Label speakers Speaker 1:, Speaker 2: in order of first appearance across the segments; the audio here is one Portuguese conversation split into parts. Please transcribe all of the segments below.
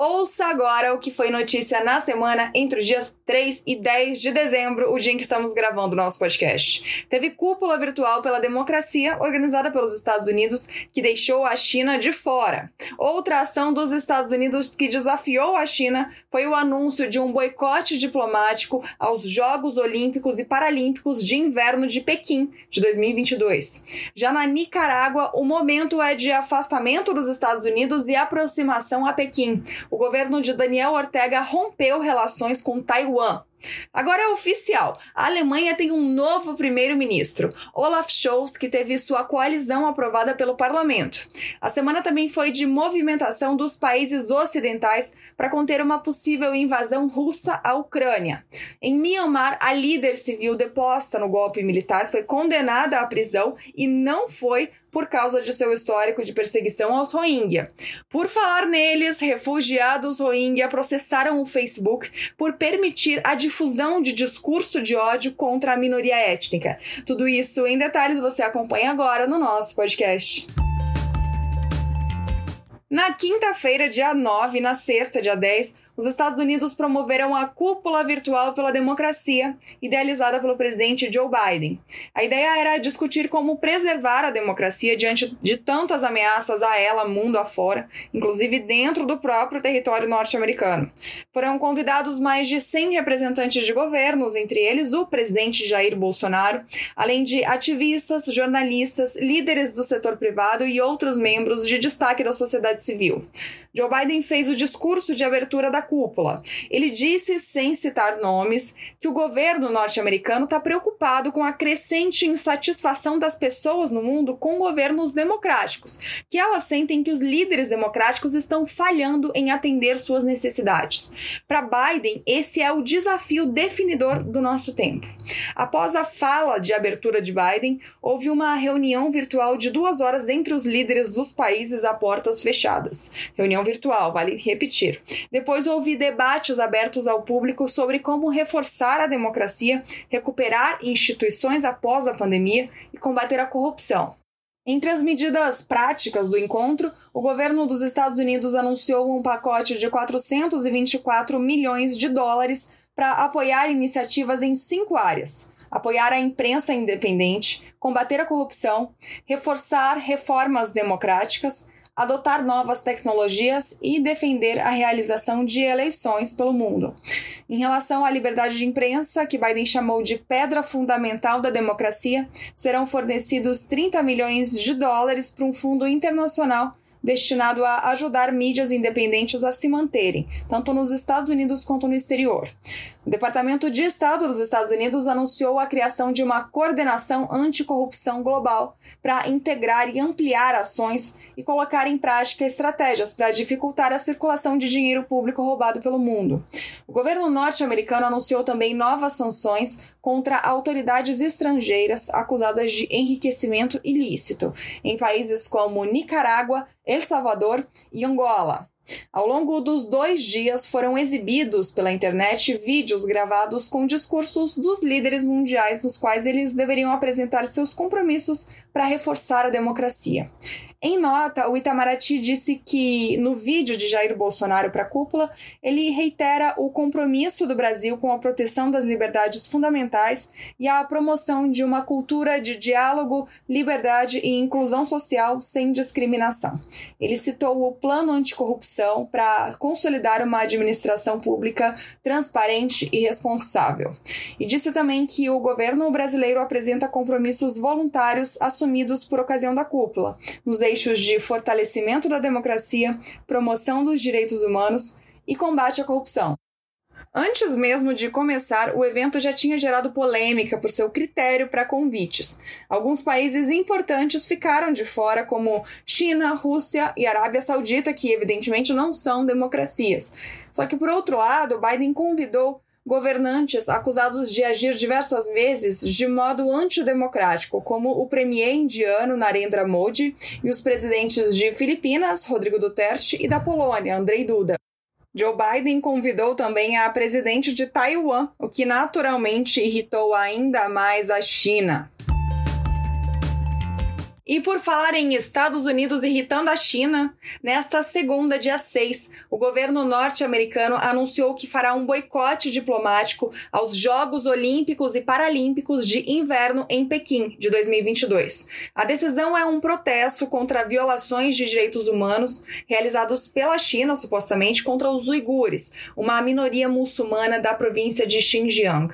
Speaker 1: Ouça agora o que foi notícia na semana entre os dias 3 e 10 de dezembro, o dia em que estamos gravando o nosso podcast. Teve cúpula virtual pela democracia, organizada pelos Estados Unidos, que deixou a China de fora. Outra ação dos Estados Unidos que desafiou a China foi o anúncio de um boicote diplomático aos Jogos Olímpicos e Paralímpicos de Inverno de Pequim de 2022. Já na Nicarágua, o momento é de afastamento dos Estados Unidos e aproximação a Pequim o governo de Daniel Ortega rompeu relações com Taiwan. Agora é oficial. A Alemanha tem um novo primeiro-ministro, Olaf Scholz, que teve sua coalizão aprovada pelo parlamento. A semana também foi de movimentação dos países ocidentais para conter uma possível invasão russa à Ucrânia. Em Myanmar, a líder civil deposta no golpe militar foi condenada à prisão e não foi por causa de seu histórico de perseguição aos Rohingya. Por falar neles, refugiados Rohingya processaram o Facebook por permitir a difusão de discurso de ódio contra a minoria étnica. Tudo isso em detalhes você acompanha agora no nosso podcast. Na quinta-feira, dia 9, e na sexta, dia 10, os Estados Unidos promoveram a Cúpula Virtual pela Democracia, idealizada pelo presidente Joe Biden. A ideia era discutir como preservar a democracia diante de tantas ameaças a ela mundo afora, inclusive dentro do próprio território norte-americano. Foram convidados mais de 100 representantes de governos, entre eles o presidente Jair Bolsonaro, além de ativistas, jornalistas, líderes do setor privado e outros membros de destaque da sociedade civil. Joe Biden fez o discurso de abertura da cúpula. Ele disse, sem citar nomes, que o governo norte-americano está preocupado com a crescente insatisfação das pessoas no mundo com governos democráticos, que elas sentem que os líderes democráticos estão falhando em atender suas necessidades. Para Biden, esse é o desafio definidor do nosso tempo. Após a fala de abertura de Biden, houve uma reunião virtual de duas horas entre os líderes dos países a portas fechadas. Reunião virtual, vale repetir. Depois houve houve debates abertos ao público sobre como reforçar a democracia, recuperar instituições após a pandemia e combater a corrupção. Entre as medidas práticas do encontro, o governo dos Estados Unidos anunciou um pacote de 424 milhões de dólares para apoiar iniciativas em cinco áreas: apoiar a imprensa independente, combater a corrupção, reforçar reformas democráticas, adotar novas tecnologias e defender a realização de eleições pelo mundo. Em relação à liberdade de imprensa, que Biden chamou de pedra fundamental da democracia, serão fornecidos 30 milhões de dólares para um fundo internacional destinado a ajudar mídias independentes a se manterem, tanto nos Estados Unidos quanto no exterior. O Departamento de Estado dos Estados Unidos anunciou a criação de uma coordenação anticorrupção global para integrar e ampliar ações e colocar em prática estratégias para dificultar a circulação de dinheiro público roubado pelo mundo. O governo norte-americano anunciou também novas sanções contra autoridades estrangeiras acusadas de enriquecimento ilícito em países como Nicarágua, El Salvador e Angola. Ao longo dos dois dias foram exibidos pela internet vídeos gravados com discursos dos líderes mundiais, nos quais eles deveriam apresentar seus compromissos para reforçar a democracia. Em nota, o Itamaraty disse que no vídeo de Jair Bolsonaro para a cúpula, ele reitera o compromisso do Brasil com a proteção das liberdades fundamentais e a promoção de uma cultura de diálogo, liberdade e inclusão social sem discriminação. Ele citou o plano anticorrupção para consolidar uma administração pública transparente e responsável. E disse também que o governo brasileiro apresenta compromissos voluntários assumidos por ocasião da cúpula, nos eixos de fortalecimento da democracia, promoção dos direitos humanos e combate à corrupção. Antes mesmo de começar, o evento já tinha gerado polêmica por seu critério para convites. Alguns países importantes ficaram de fora, como China, Rússia e Arábia Saudita, que evidentemente não são democracias. Só que, por outro lado, Biden convidou governantes acusados de agir diversas vezes de modo antidemocrático, como o premier indiano Narendra Modi e os presidentes de Filipinas, Rodrigo Duterte, e da Polônia, Andrei Duda. Joe Biden convidou também a presidente de Taiwan, o que naturalmente irritou ainda mais a China. E por falar em Estados Unidos irritando a China, nesta segunda, dia 6, o governo norte-americano anunciou que fará um boicote diplomático aos Jogos Olímpicos e Paralímpicos de Inverno em Pequim de 2022. A decisão é um protesto contra violações de direitos humanos realizados pela China, supostamente, contra os uigures, uma minoria muçulmana da província de Xinjiang.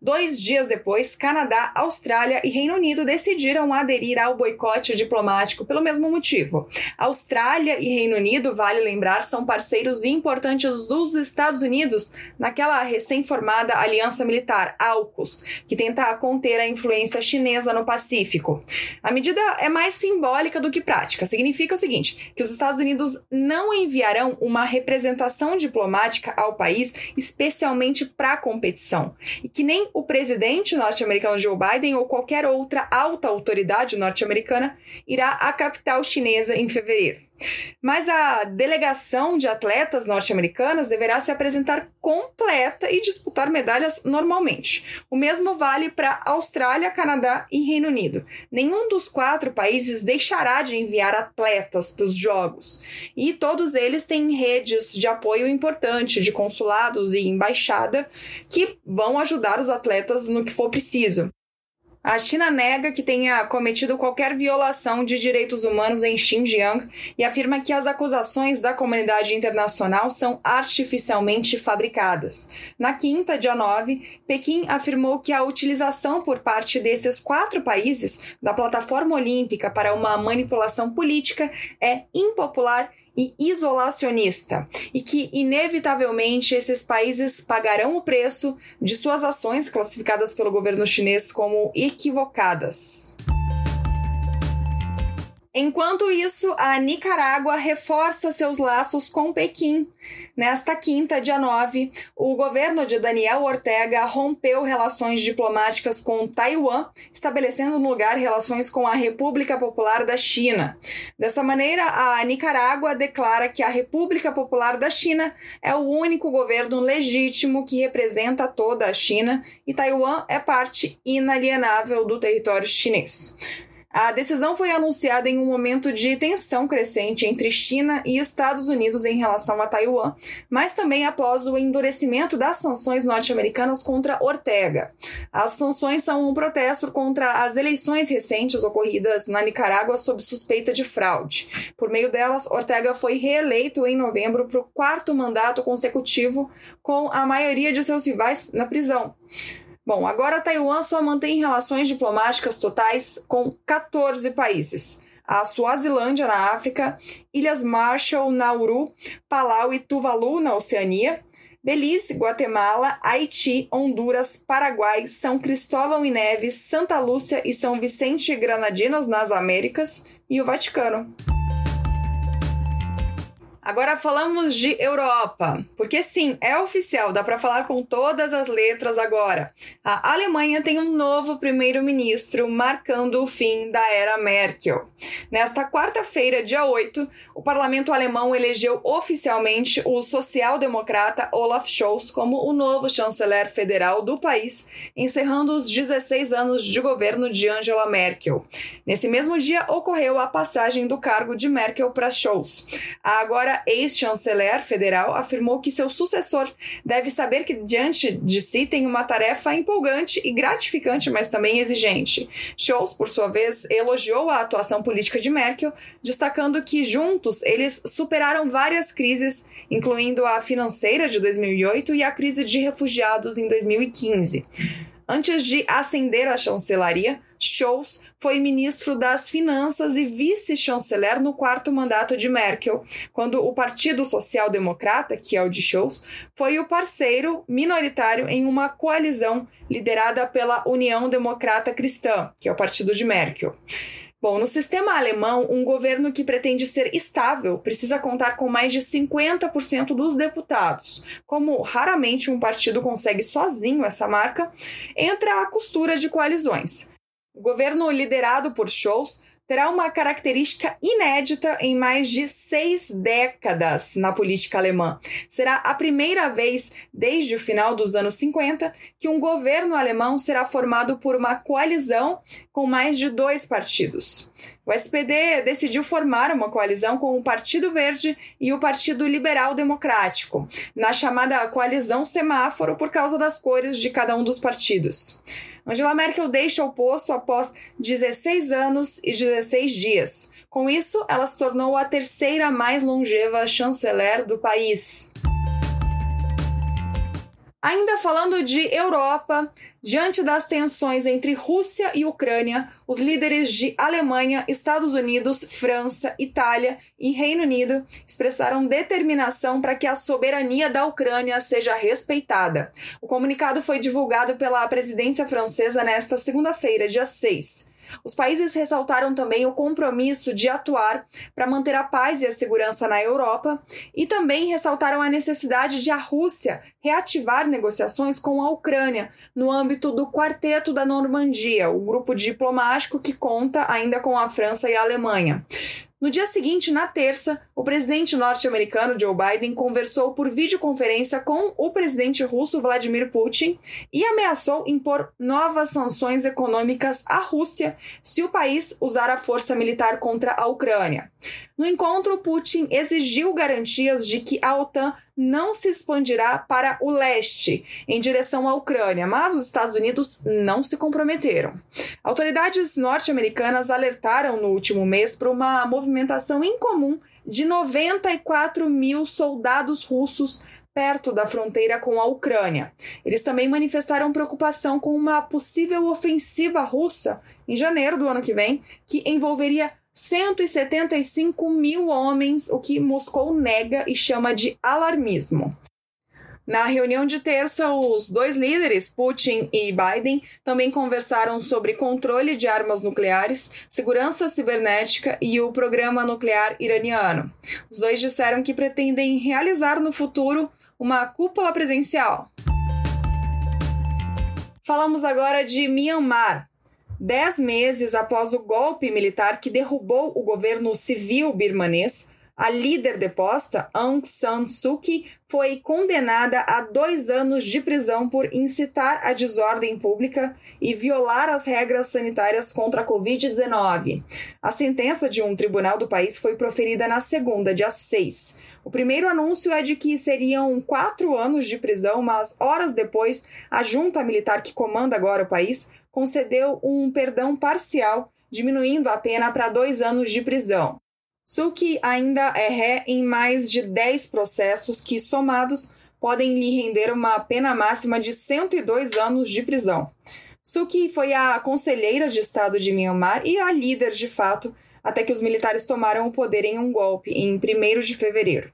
Speaker 1: Dois dias depois, Canadá, Austrália e Reino Unido decidiram aderir ao boicote diplomático pelo mesmo motivo. Austrália e Reino Unido, vale lembrar, são parceiros importantes dos Estados Unidos naquela recém-formada aliança militar, AUKUS, que tenta conter a influência chinesa no Pacífico. A medida é mais simbólica do que prática. Significa o seguinte: que os Estados Unidos não enviarão uma representação diplomática ao país, especialmente para a competição, e que nem o presidente norte-americano Joe Biden ou qualquer outra alta autoridade norte-americana irá à capital chinesa em fevereiro. Mas a delegação de atletas norte-americanas deverá se apresentar completa e disputar medalhas normalmente. O mesmo vale para Austrália, Canadá e Reino Unido. Nenhum dos quatro países deixará de enviar atletas para os Jogos. E todos eles têm redes de apoio importante, de consulados e embaixada, que vão ajudar os atletas no que for preciso. A China nega que tenha cometido qualquer violação de direitos humanos em Xinjiang e afirma que as acusações da comunidade internacional são artificialmente fabricadas. Na quinta, dia 9, Pequim afirmou que a utilização por parte desses quatro países da plataforma olímpica para uma manipulação política é impopular e isolacionista, e que, inevitavelmente, esses países pagarão o preço de suas ações classificadas pelo governo chinês como equivocadas. Enquanto isso, a Nicarágua reforça seus laços com Pequim. Nesta quinta, dia 9, o governo de Daniel Ortega rompeu relações diplomáticas com Taiwan, estabelecendo no lugar relações com a República Popular da China. Dessa maneira, a Nicarágua declara que a República Popular da China é o único governo legítimo que representa toda a China e Taiwan é parte inalienável do território chinês. A decisão foi anunciada em um momento de tensão crescente entre China e Estados Unidos em relação a Taiwan, mas também após o endurecimento das sanções norte-americanas contra Ortega. As sanções são um protesto contra as eleições recentes ocorridas na Nicarágua sob suspeita de fraude. Por meio delas, Ortega foi reeleito em novembro para o quarto mandato consecutivo, com a maioria de seus rivais na prisão. Bom, agora Taiwan só mantém relações diplomáticas totais com 14 países. A Suazilândia na África, Ilhas Marshall, Nauru, Palau e Tuvalu na Oceania, Belize, Guatemala, Haiti, Honduras, Paraguai, São Cristóvão e Neves, Santa Lúcia e São Vicente e Granadinas nas Américas e o Vaticano. Agora falamos de Europa, porque sim, é oficial, dá para falar com todas as letras agora. A Alemanha tem um novo primeiro-ministro, marcando o fim da era Merkel. Nesta quarta-feira, dia 8, o parlamento alemão elegeu oficialmente o social-democrata Olaf Scholz como o novo chanceler federal do país, encerrando os 16 anos de governo de Angela Merkel. Nesse mesmo dia ocorreu a passagem do cargo de Merkel para Scholz. Agora ex-chanceler federal, afirmou que seu sucessor deve saber que diante de si tem uma tarefa empolgante e gratificante, mas também exigente. Scholz, por sua vez, elogiou a atuação política de Merkel, destacando que juntos eles superaram várias crises, incluindo a financeira de 2008 e a crise de refugiados em 2015. Antes de ascender à chancelaria, Scholz foi ministro das Finanças e vice-chanceler no quarto mandato de Merkel, quando o Partido Social Democrata, que é o de Scholz, foi o parceiro minoritário em uma coalizão liderada pela União Democrata Cristã, que é o partido de Merkel. Bom, no sistema alemão, um governo que pretende ser estável precisa contar com mais de 50% dos deputados. Como raramente um partido consegue sozinho essa marca, entra a costura de coalizões. O governo liderado por Scholz terá uma característica inédita em mais de seis décadas na política alemã. Será a primeira vez desde o final dos anos 50 que um governo alemão será formado por uma coalizão com mais de dois partidos. O SPD decidiu formar uma coalizão com o Partido Verde e o Partido Liberal Democrático, na chamada coalizão semáforo por causa das cores de cada um dos partidos. Angela Merkel deixa o posto após 16 anos e 16 dias. Com isso, ela se tornou a terceira mais longeva chanceler do país. Ainda falando de Europa, diante das tensões entre Rússia e Ucrânia, os líderes de Alemanha, Estados Unidos, França, Itália e Reino Unido expressaram determinação para que a soberania da Ucrânia seja respeitada. O comunicado foi divulgado pela presidência francesa nesta segunda-feira, dia 6. Os países ressaltaram também o compromisso de atuar para manter a paz e a segurança na Europa e também ressaltaram a necessidade de a Rússia reativar negociações com a Ucrânia no âmbito do Quarteto da Normandia, o grupo diplomático que conta ainda com a França e a Alemanha. No dia seguinte, na terça, o presidente norte-americano Joe Biden conversou por videoconferência com o presidente russo Vladimir Putin e ameaçou impor novas sanções econômicas à Rússia se o país usar a força militar contra a Ucrânia. No encontro, Putin exigiu garantias de que a OTAN não se expandirá para o leste, em direção à Ucrânia, mas os Estados Unidos não se comprometeram. Autoridades norte-americanas alertaram no último mês para uma movimentação incomum de 94 mil soldados russos perto da fronteira com a Ucrânia. Eles também manifestaram preocupação com uma possível ofensiva russa em janeiro do ano que vem, que envolveria 175 mil homens, o que Moscou nega e chama de alarmismo. Na reunião de terça, os dois líderes, Putin e Biden, também conversaram sobre controle de armas nucleares, segurança cibernética e o programa nuclear iraniano. Os dois disseram que pretendem realizar no futuro uma cúpula presencial. Falamos agora de Myanmar. Dez meses após o golpe militar que derrubou o governo civil birmanês, a líder deposta, Aung San Suu Kyi, foi condenada a dois anos de prisão por incitar a desordem pública e violar as regras sanitárias contra a Covid-19. A sentença de um tribunal do país foi proferida na segunda, dia 6. O primeiro anúncio é de que seriam quatro anos de prisão, mas horas depois, a junta militar que comanda agora o país concedeu um perdão parcial, diminuindo a pena para dois anos de prisão. Suki ainda é ré em mais de 10 processos que, somados, podem lhe render uma pena máxima de 102 anos de prisão. Suki foi a conselheira de Estado de Myanmar e a líder de fato, até que os militares tomaram o poder em um golpe em 1 de fevereiro.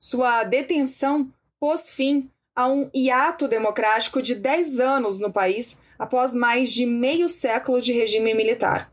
Speaker 1: Sua detenção pôs fim a um hiato democrático de 10 anos no país após mais de meio século de regime militar.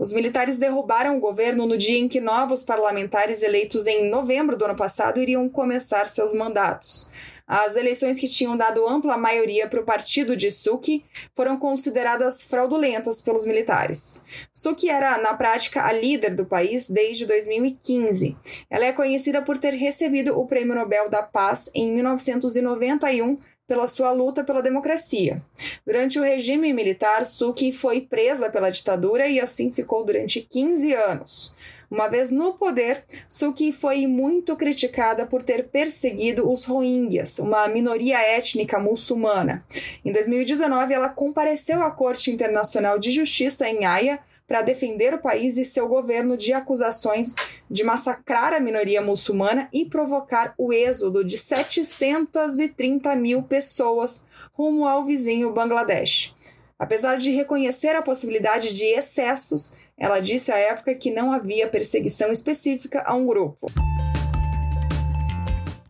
Speaker 1: Os militares derrubaram o governo no dia em que novos parlamentares eleitos em novembro do ano passado iriam começar seus mandatos. As eleições que tinham dado ampla maioria para o partido de Suki foram consideradas fraudulentas pelos militares. Suki era, na prática, a líder do país desde 2015. Ela é conhecida por ter recebido o Prêmio Nobel da Paz em 1991 pela sua luta pela democracia. Durante o regime militar, Suki foi presa pela ditadura e assim ficou durante 15 anos. Uma vez no poder, Suki foi muito criticada por ter perseguido os Rohingyas, uma minoria étnica muçulmana. Em 2019, ela compareceu à Corte Internacional de Justiça em Haia para defender o país e seu governo de acusações de massacrar a minoria muçulmana e provocar o êxodo de 730 mil pessoas rumo ao vizinho Bangladesh. Apesar de reconhecer a possibilidade de excessos, ela disse à época que não havia perseguição específica a um grupo.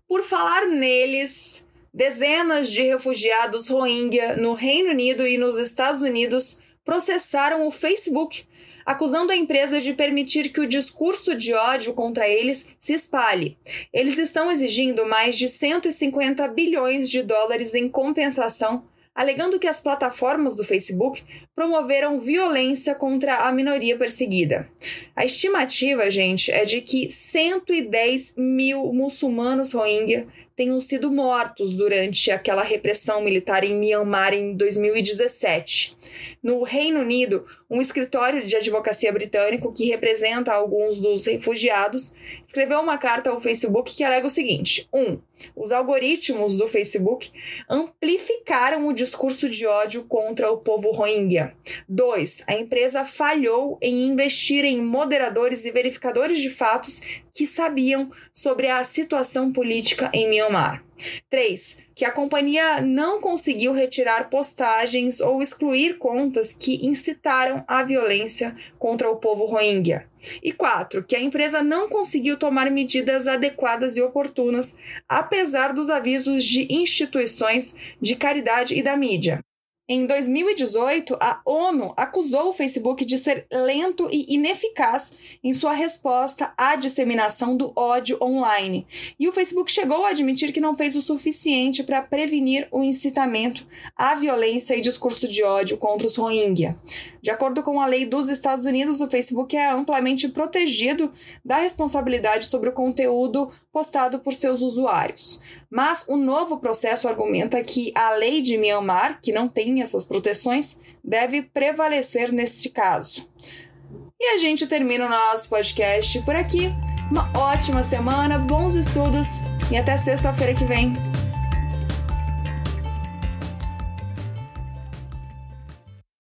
Speaker 1: Por falar neles, dezenas de refugiados Rohingya no Reino Unido e nos Estados Unidos processaram o Facebook acusando a empresa de permitir que o discurso de ódio contra eles se espalhe. Eles estão exigindo mais de 150 bilhões de dólares em compensação, alegando que as plataformas do Facebook promoveram violência contra a minoria perseguida. A estimativa, gente, é de que 110 mil muçulmanos Rohingya tenham sido mortos durante aquela repressão militar em Myanmar em 2017. No Reino Unido, um escritório de advocacia britânico que representa alguns dos refugiados escreveu uma carta ao Facebook que alega o seguinte: 1. Um, os algoritmos do Facebook amplificaram o discurso de ódio contra o povo Rohingya. 2. A empresa falhou em investir em moderadores e verificadores de fatos que sabiam sobre a situação política em Myanmar. 3. Que a companhia não conseguiu retirar postagens ou excluir contas que incitaram a violência contra o povo Rohingya. E 4. Que a empresa não conseguiu tomar medidas adequadas e oportunas, apesar dos avisos de instituições de caridade e da mídia. Em 2018, a ONU acusou o Facebook de ser lento e ineficaz em sua resposta à disseminação do ódio online. E o Facebook chegou a admitir que não fez o suficiente para prevenir o incitamento à violência e discurso de ódio contra os Rohingya. De acordo com a lei dos Estados Unidos, o Facebook é amplamente protegido da responsabilidade sobre o conteúdo postado por seus usuários. Mas o novo processo argumenta que a lei de Myanmar, que não tem essas proteções, deve prevalecer neste caso. E a gente termina o nosso podcast por aqui. Uma ótima semana, bons estudos e até sexta-feira que vem.